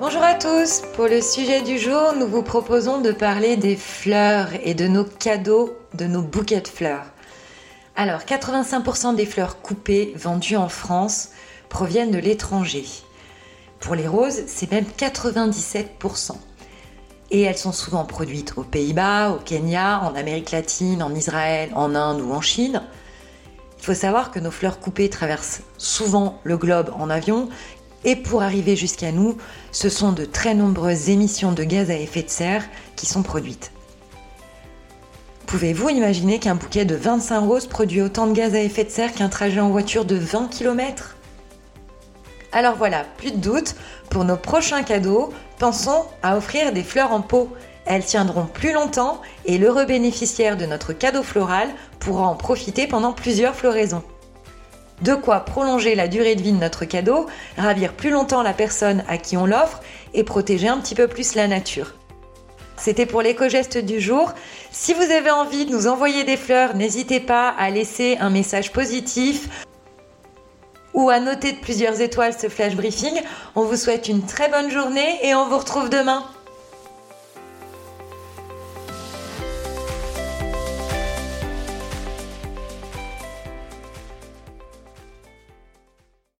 Bonjour à tous, pour le sujet du jour, nous vous proposons de parler des fleurs et de nos cadeaux, de nos bouquets de fleurs. Alors, 85% des fleurs coupées vendues en France proviennent de l'étranger. Pour les roses, c'est même 97%. Et elles sont souvent produites aux Pays-Bas, au Kenya, en Amérique latine, en Israël, en Inde ou en Chine. Il faut savoir que nos fleurs coupées traversent souvent le globe en avion et pour arriver jusqu'à nous, ce sont de très nombreuses émissions de gaz à effet de serre qui sont produites. Pouvez-vous imaginer qu'un bouquet de 25 roses produit autant de gaz à effet de serre qu'un trajet en voiture de 20 km Alors voilà, plus de doute, pour nos prochains cadeaux, pensons à offrir des fleurs en pot. Elles tiendront plus longtemps et l'heureux bénéficiaire de notre cadeau floral pourra en profiter pendant plusieurs floraisons. De quoi prolonger la durée de vie de notre cadeau, ravir plus longtemps la personne à qui on l'offre et protéger un petit peu plus la nature. C'était pour l'éco-geste du jour. Si vous avez envie de nous envoyer des fleurs, n'hésitez pas à laisser un message positif ou à noter de plusieurs étoiles ce flash briefing. On vous souhaite une très bonne journée et on vous retrouve demain.